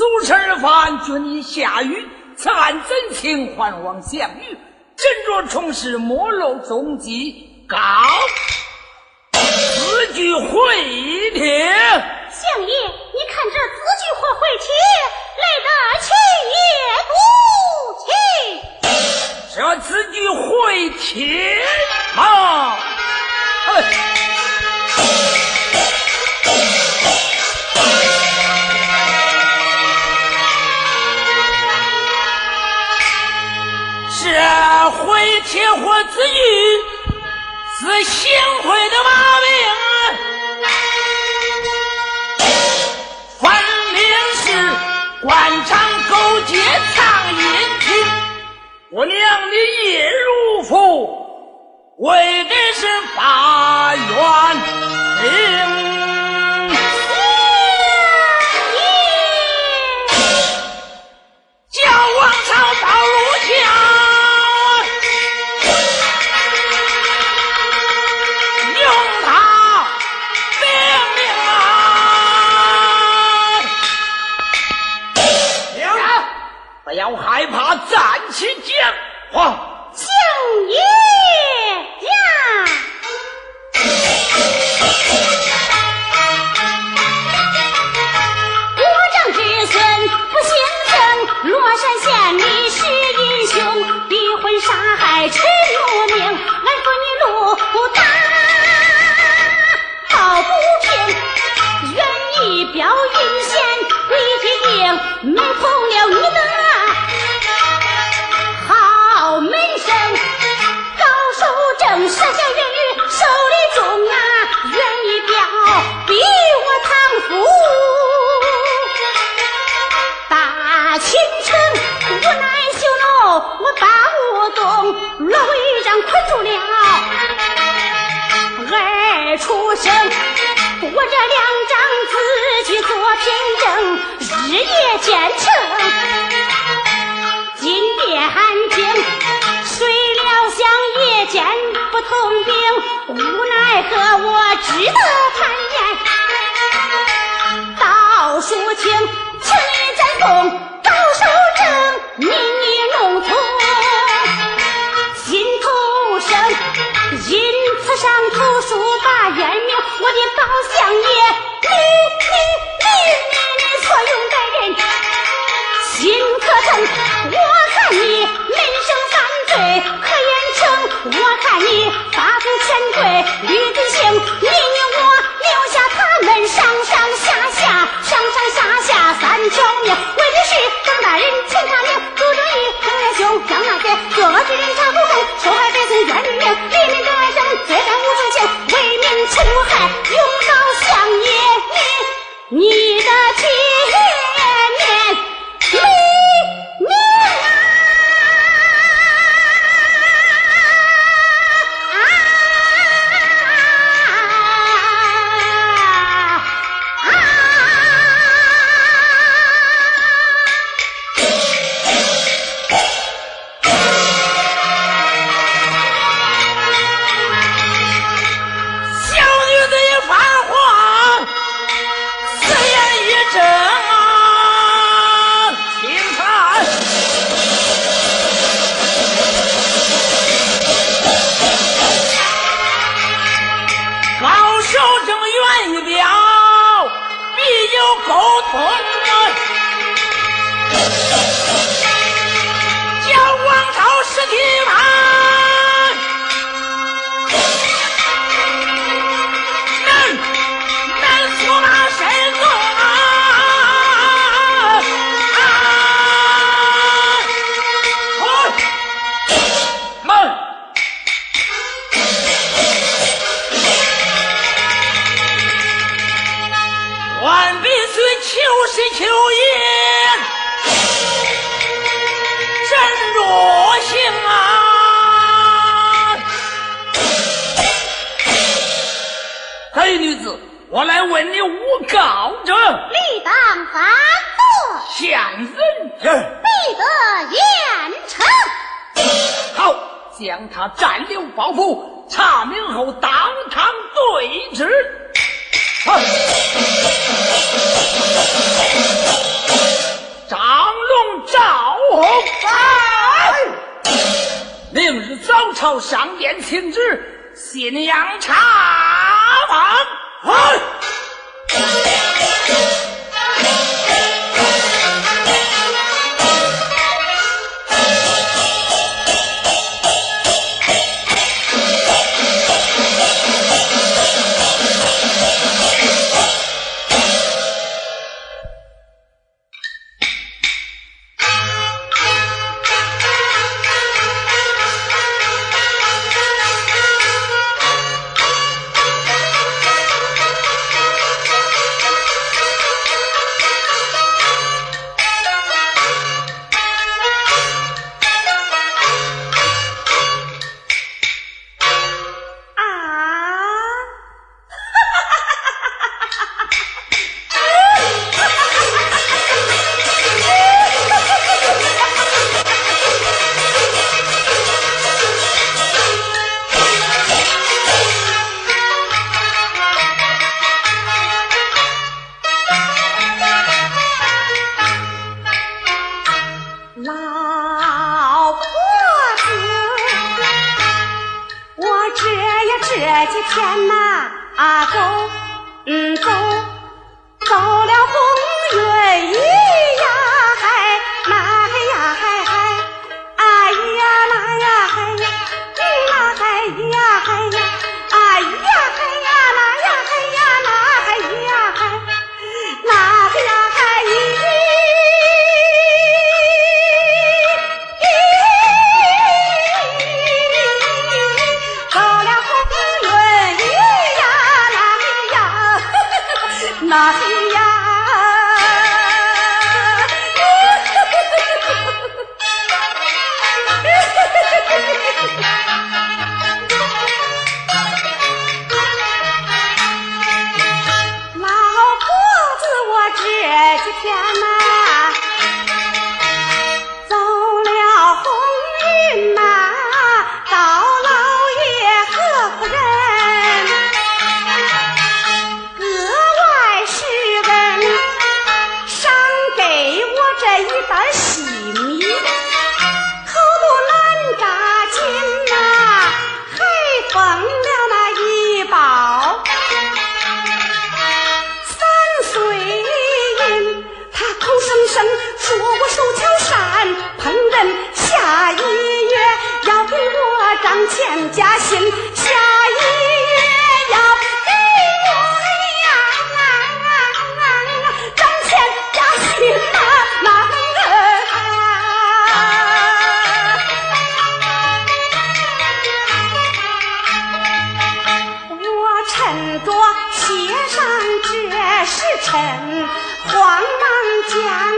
祖臣而犯，君已下狱，此案怎情还望相遇？斟酌重事，莫露踪迹，告此句回帖。相爷，你看这字句和回帖，来得气也不气。这字句回帖吗？回帖或字句是行贿的把柄，分明是官场勾结藏阴情。我娘的叶如福，为的是发冤美透了你的好门生，高手正杀手。夜间成金殿寒停谁料想夜间不通病无奈何上殿请旨，信阳查王。家。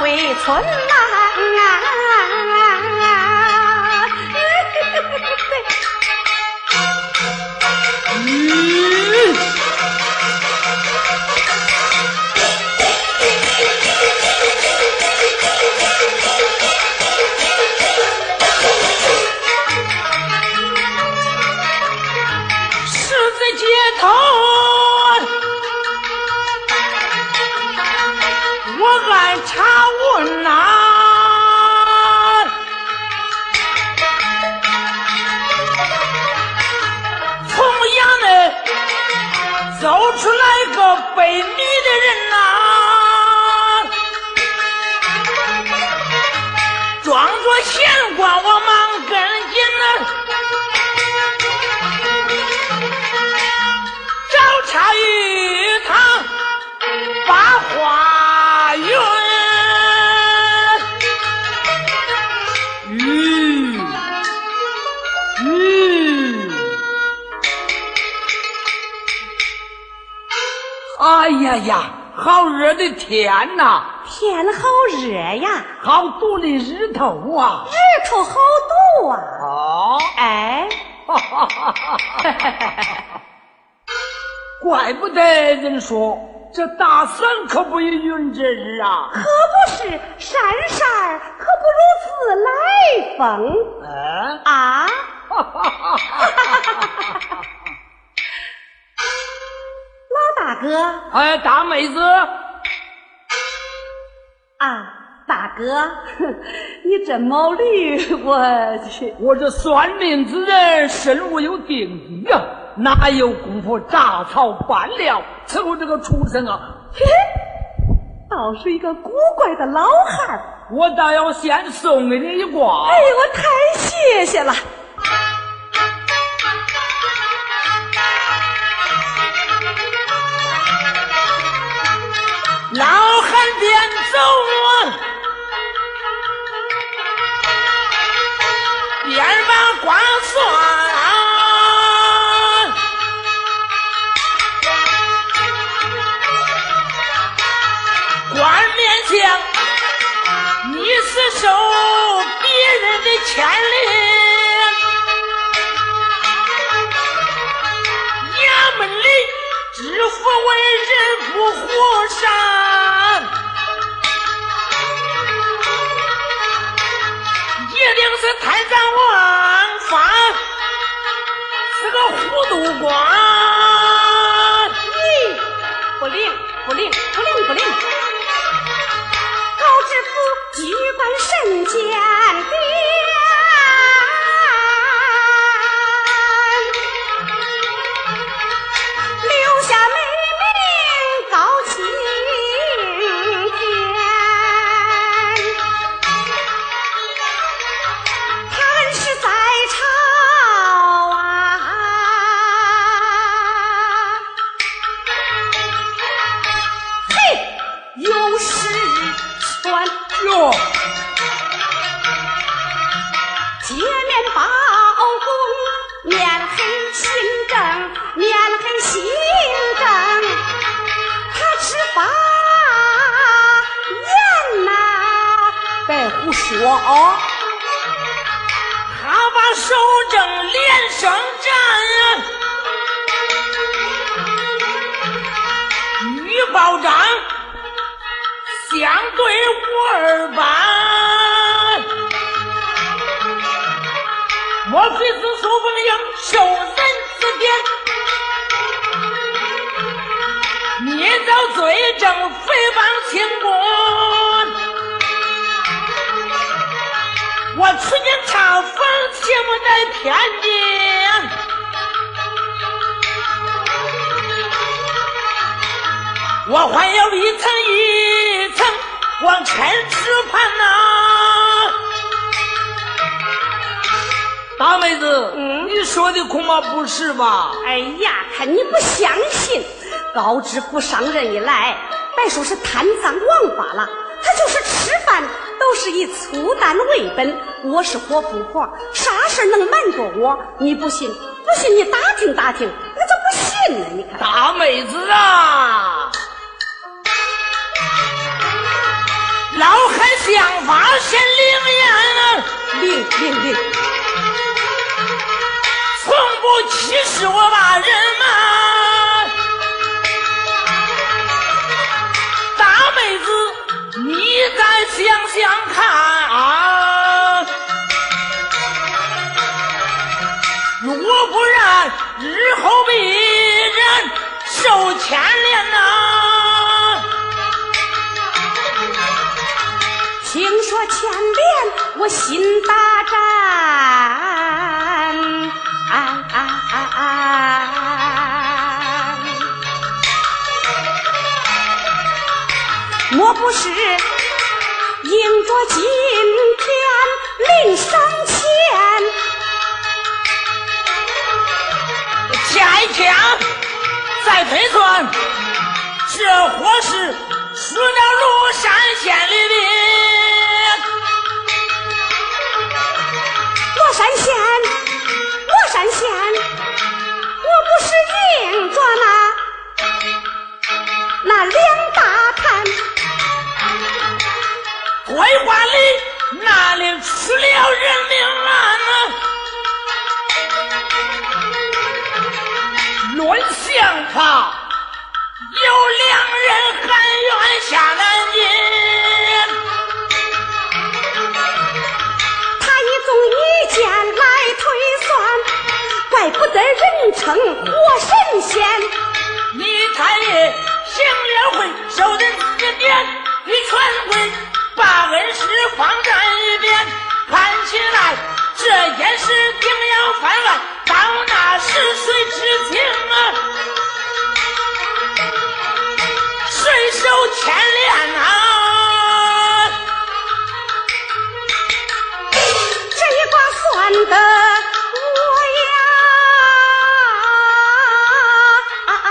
回春来，十字街头。被迷的人啊装作闲逛我好热的天呐，天好热呀，好毒的日头啊！日头好毒啊！哦，哎，哈哈哈哈哈！怪不得人说这大山可不与云这日啊！可不是山山可不如自来风嗯，啊！哈哈哈哈哈！老大哥哎，大妹子，啊，大哥，哼 你这毛驴，我去，我这算命之人身无有定计呀、哪有功夫杂草拌料伺候这个畜生啊？嘿，倒是一个古怪的老汉儿。我倒要先送给你一卦。哎呦，我太谢谢了。走啊，边把卦算。官面前，你是受别人的牵连。衙门里知府为人不和善，是贪赃枉法，是个糊涂官。咦，不灵，不灵，不灵，不灵！高知府举官神家莫带偏见。我还要一层一层往前吃盘呐、大妹子，嗯你说的恐怕不是吧？哎呀，看你不相信，高知府上任以来，别说是贪赃枉法了，他就是吃饭都是以粗淡为本。我是活富婆，啥事儿能瞒着我？你不信？不信你打听打听，我就不信呢。你看，大妹子啊，老汉想法先灵验啊，灵灵灵，从不歧视我把人嘛。大妹子，你再想想看啊，日后必然受牵连呐。听说牵连，我心大战。莫不是迎着金死了庐山县里的罗山县，罗山县，我不是硬着那那两大坛。归还里那里出了人命案？论相法，有两人含冤下南京。他一纵一剑来推算，怪不得人称活神仙。你太爷行了会，受人指点，你全会。把恩师放在一边，看起来这件事定要翻案，到那时谁知情啊？顺手牵连啊！这一卦算得我呀，啊啊、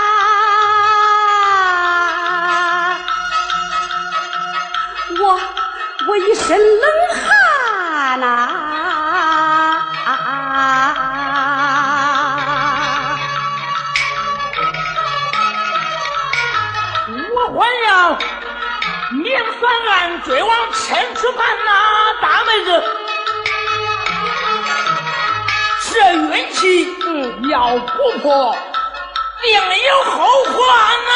我我一身冷。我还要明算案，追往千处盘呐，大妹子，这运气嗯要不破，定有后患呐！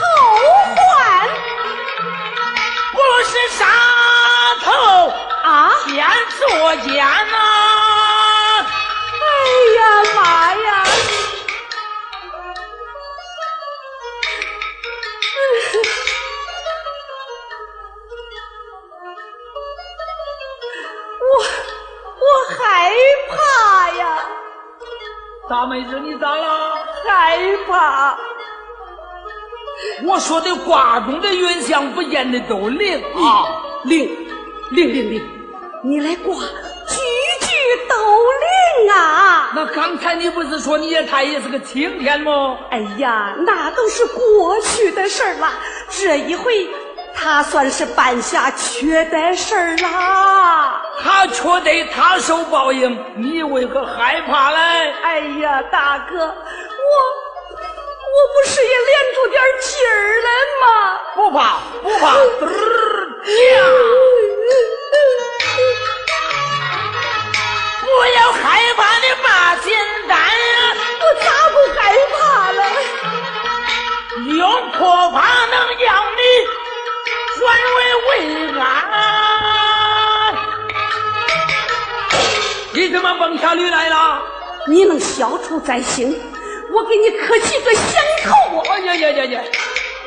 后患不是杀。头啊，先作奸呐！怕呀！大妹子，你咋了？害怕。我说的卦中的云象不见得都灵啊，灵。灵灵灵，你来卦，句句都灵啊！那刚才你不是说你也太爷是个青天吗？哎呀，那都是过去的事儿了。这一回，他算是办下缺德事儿啦。他缺德，他受报应，你为何害怕嘞？哎呀，大哥，我我不是也练出点劲儿来吗？不怕，不怕，嘚儿呀！不要害怕的马金丹呀！我咋不害怕了？用破法能养你转危为安。你怎么蹦下驴来了？你能消除灾星，我给你磕几个响头。哎呀呀呀呀！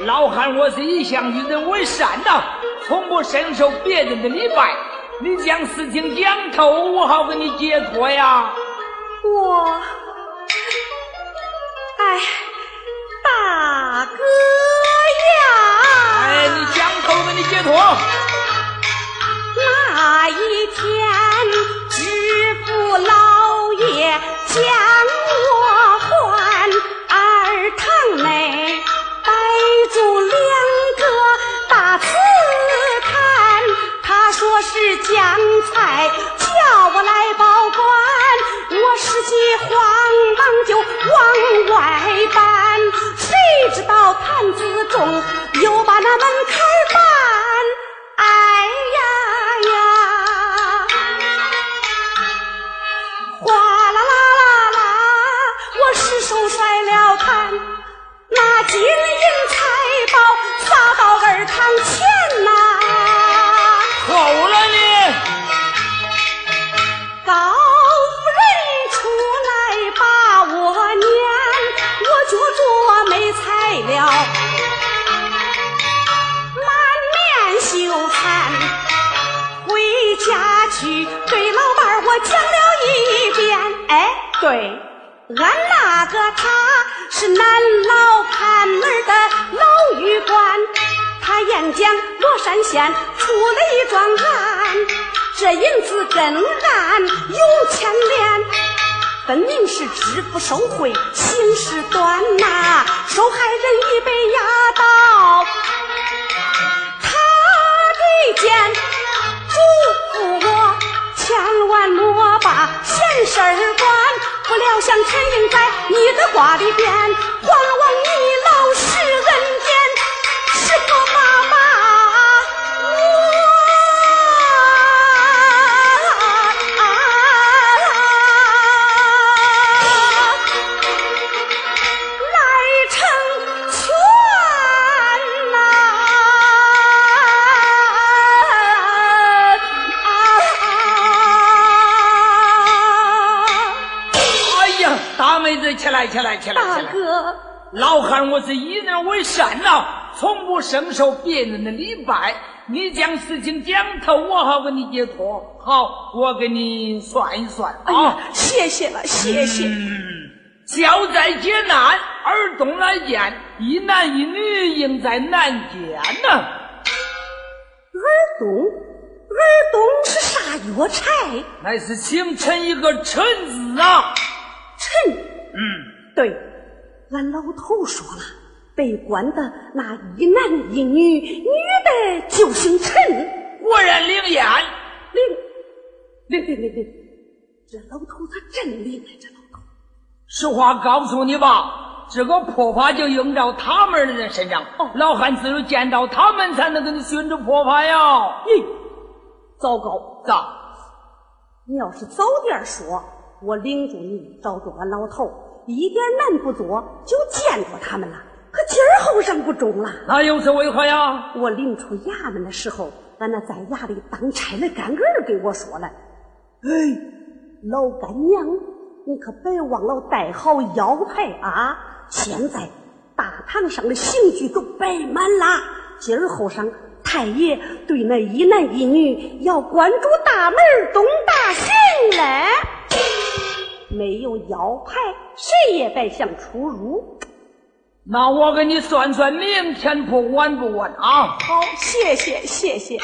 老汉，我是一向与人为善的。从不深受别人的礼拜，你将事情讲透，我好给你解脱呀。我，哎，大哥呀！哎，你解脱。那一天，知府老爷将我唤二堂内，摆住两个大瓷坛，他。说是将菜叫我来保管，我实际慌忙就往外搬，谁知道坛子中又把那门槛罗山县出了？一桩案，这银子跟俺有牵连，分明是知府受贿，行事端呐，受害人已被押到他的监，嘱咐我千万莫把闲事儿管。不料想沉吟在你的话里边，还望你起来，起来，起来！大哥，老汉，我是以人为善呐，从不深受别人的礼拜。你将事情讲透，我好给你解脱。好，我给你算一算啊！谢谢了，谢谢。嗯孝在劫难，儿东来见，一男一女应在南间呐。耳东，耳东是啥药材？乃是姓陈一个陈字啊，陈。嗯，对，俺老头说了，被关的那一男一女，女的就姓陈，果然灵验，灵灵灵灵灵，这老头他真灵啊！这老头，实话告诉你吧，这个破法就用到他们的人身上。哦，老汉只有见到他们才能给你寻着破法呀。咦，糟糕，咋？你要是早点说。我领着你找着俺老头，一点难不做，就见着他们了。可今儿后生不中了，那又是为何呀？我领出衙门的时候，俺那在衙里当差的干儿给我说了：“哎，老干娘，你可别忘了带好腰牌啊！现在大堂上的刑具都摆满了，今儿后生太爷对那一男一女要关住大门动大刑嘞。”没有腰牌，谁也别想出入。那我给你算算，明天破晚不晚啊？好，谢谢谢谢。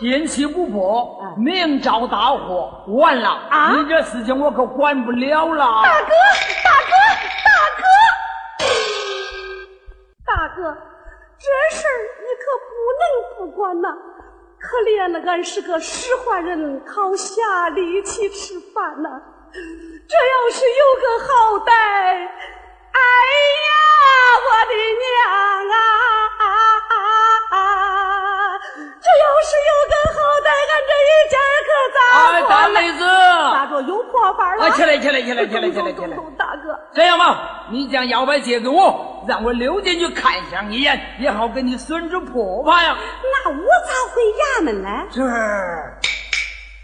今期不破，明朝大祸。完了啊！你这事情我可管不了了。大哥，大哥，大哥，大哥，这事儿你可不能不管呐！可怜了俺是个使唤人，靠下力气吃饭呐。这要是有个好歹，哎呀，我的娘啊！这要是有个好歹，俺这一家可咋哎，大妹子，咋着有破法了？起来，起来，起来，起来，起来，起来！大哥，这样吧，你将腰牌借给我，让我溜进去看上一眼，也好给你孙子破法呀。那我咋回衙门呢？这，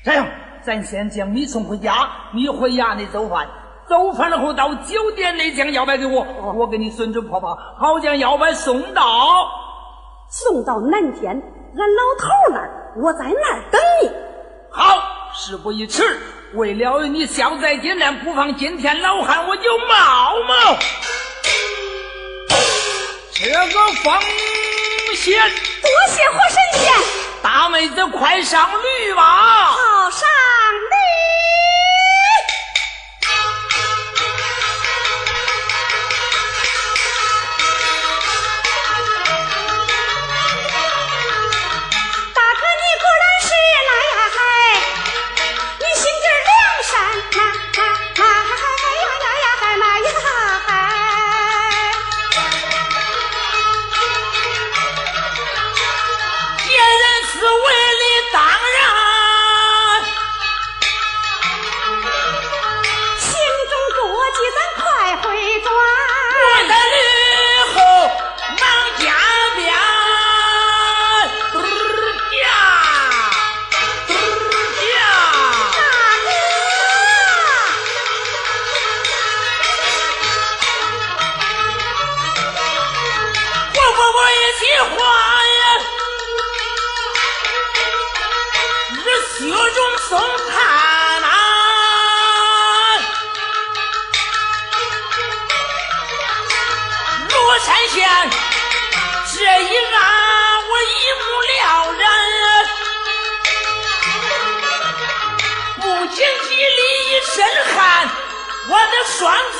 这样。咱先将你送回家，你回衙内做饭，做饭了后到酒店内将腰板给我，我给你孙子婆婆，好将腰板送到，送到南天俺老头那儿，我在那儿等你。好，事不宜迟，为了你消灾解难，不妨今天老汉我就冒冒这个风险。多谢活神仙，大妹子快上驴吧。好上。过不